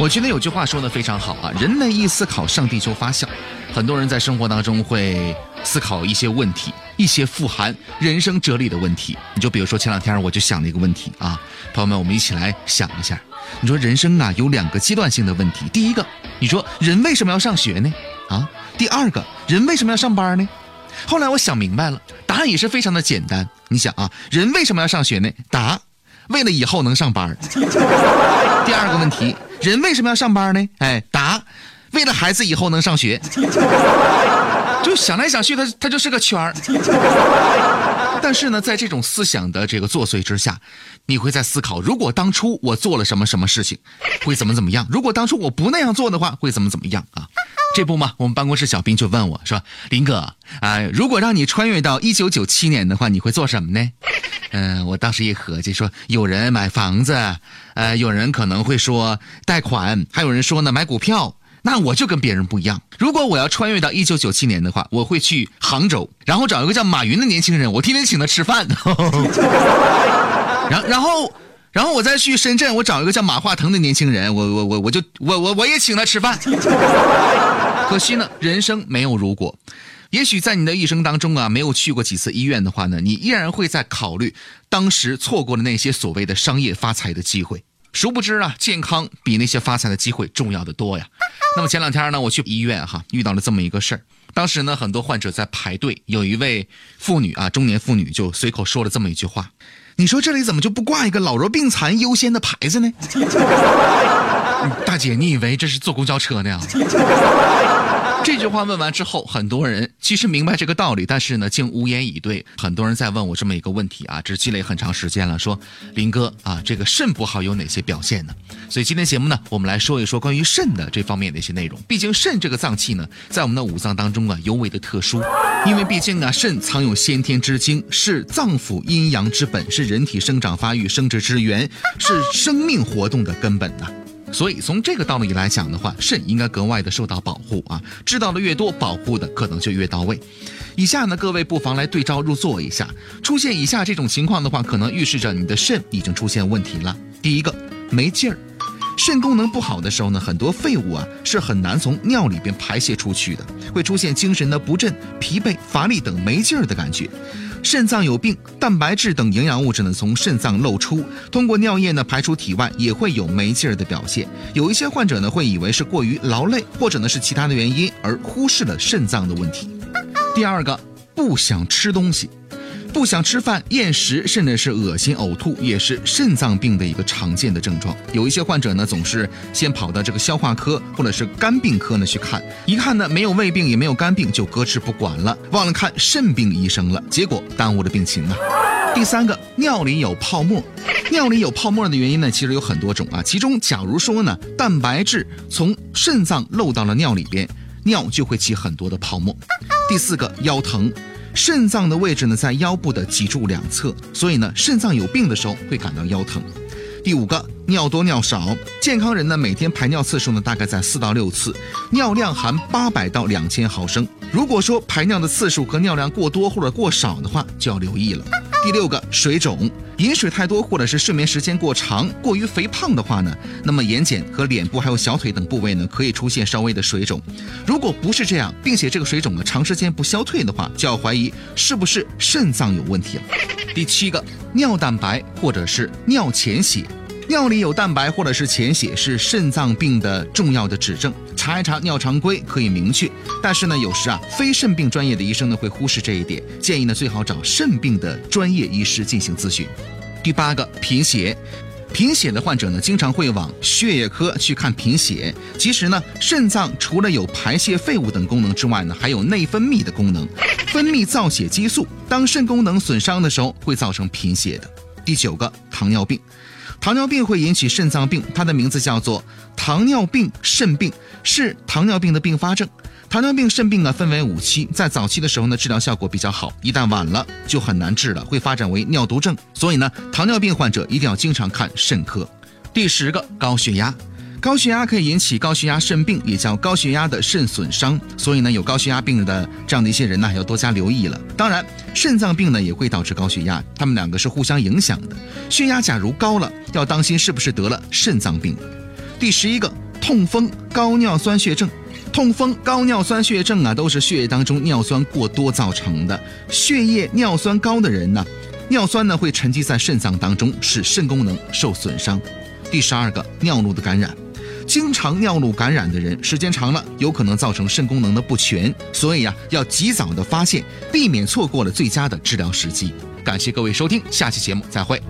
我觉得有句话说的非常好啊，人类一思考，上帝就发笑。很多人在生活当中会思考一些问题，一些富含人生哲理的问题。你就比如说前两天我就想了一个问题啊，朋友们，我们一起来想一下。你说人生啊有两个阶段性的问题，第一个，你说人为什么要上学呢？啊，第二个人为什么要上班呢？后来我想明白了，答案也是非常的简单。你想啊，人为什么要上学呢？答，为了以后能上班。第二个问题，人为什么要上班呢？哎，答，为了孩子以后能上学。就想来想去，他他就是个圈儿。但是呢，在这种思想的这个作祟之下，你会在思考：如果当初我做了什么什么事情，会怎么怎么样？如果当初我不那样做的话，会怎么怎么样啊？这不嘛，我们办公室小兵就问我说：“林哥，啊，如果让你穿越到一九九七年的话，你会做什么呢？”嗯，我当时一合计说：“有人买房子，呃，有人可能会说贷款，还有人说呢买股票。那我就跟别人不一样。如果我要穿越到一九九七年的话，我会去杭州，然后找一个叫马云的年轻人，我天天请他吃饭。然 然后。”然后我再去深圳，我找一个叫马化腾的年轻人，我我我我就我我我也请他吃饭。可惜呢，人生没有如果。也许在你的一生当中啊，没有去过几次医院的话呢，你依然会在考虑当时错过的那些所谓的商业发财的机会。殊不知啊，健康比那些发财的机会重要的多呀。那么前两天呢，我去医院哈，遇到了这么一个事儿。当时呢，很多患者在排队，有一位妇女啊，中年妇女就随口说了这么一句话。你说这里怎么就不挂一个老弱病残优先的牌子呢？大姐，你以为这是坐公交车呢？这句话问完之后，很多人其实明白这个道理，但是呢，竟无言以对。很多人在问我这么一个问题啊，这积累很长时间了，说林哥啊，这个肾不好有哪些表现呢？所以今天节目呢，我们来说一说关于肾的这方面的一些内容。毕竟肾这个脏器呢，在我们的五脏当中啊，尤为的特殊，因为毕竟啊，肾藏有先天之精，是脏腑阴阳之本，是人体生长发育、生殖之源，是生命活动的根本呐。所以从这个道理来讲的话，肾应该格外的受到保护啊，知道的越多，保护的可能就越到位。以下呢，各位不妨来对照入座一下，出现以下这种情况的话，可能预示着你的肾已经出现问题了。第一个，没劲儿。肾功能不好的时候呢，很多废物啊是很难从尿里边排泄出去的，会出现精神的不振、疲惫、乏力等没劲儿的感觉。肾脏有病，蛋白质等营养物质呢从肾脏漏出，通过尿液呢排出体外，也会有没劲儿的表现。有一些患者呢会以为是过于劳累，或者呢是其他的原因，而忽视了肾脏的问题。第二个，不想吃东西。不想吃饭、厌食，甚至是恶心、呕吐，也是肾脏病的一个常见的症状。有一些患者呢，总是先跑到这个消化科或者是肝病科呢去看，一看呢没有胃病也没有肝病，就搁置不管了，忘了看肾病医生了，结果耽误了病情啊。第三个，尿里有泡沫，尿里有泡沫的原因呢，其实有很多种啊。其中，假如说呢，蛋白质从肾脏漏到了尿里边，尿就会起很多的泡沫。第四个，腰疼。肾脏的位置呢，在腰部的脊柱两侧，所以呢，肾脏有病的时候会感到腰疼。第五个，尿多尿少，健康人呢，每天排尿次数呢，大概在四到六次，尿量含八百到两千毫升。如果说排尿的次数和尿量过多或者过少的话，就要留意了。第六个，水肿，饮水太多或者是睡眠时间过长，过于肥胖的话呢，那么眼睑和脸部还有小腿等部位呢，可以出现稍微的水肿。如果不是这样，并且这个水肿呢长时间不消退的话，就要怀疑是不是肾脏有问题了。第七个，尿蛋白或者是尿潜血。尿里有蛋白或者是潜血是肾脏病的重要的指证，查一查尿常规可以明确。但是呢，有时啊，非肾病专业的医生呢会忽视这一点，建议呢最好找肾病的专业医师进行咨询。第八个贫血，贫血的患者呢经常会往血液科去看贫血。其实呢，肾脏除了有排泄废物等功能之外呢，还有内分泌的功能，分泌造血激素。当肾功能损伤的时候，会造成贫血的。第九个糖尿病。糖尿病会引起肾脏病，它的名字叫做糖尿病肾病，是糖尿病的并发症。糖尿病肾病呢分为五期，在早期的时候呢治疗效果比较好，一旦晚了就很难治了，会发展为尿毒症。所以呢，糖尿病患者一定要经常看肾科。第十个，高血压。高血压可以引起高血压肾病，也叫高血压的肾损伤。所以呢，有高血压病的这样的一些人呢，要多加留意了。当然，肾脏病呢也会导致高血压，他们两个是互相影响的。血压假如高了，要当心是不是得了肾脏病。第十一个，痛风、高尿酸血症。痛风、高尿酸血症啊，都是血液当中尿酸过多造成的。血液尿酸高的人呢，尿酸呢会沉积在肾脏当中，使肾功能受损伤。第十二个，尿路的感染，经常尿路感染的人，时间长了有可能造成肾功能的不全，所以啊，要及早的发现，避免错过了最佳的治疗时机。感谢各位收听，下期节目再会。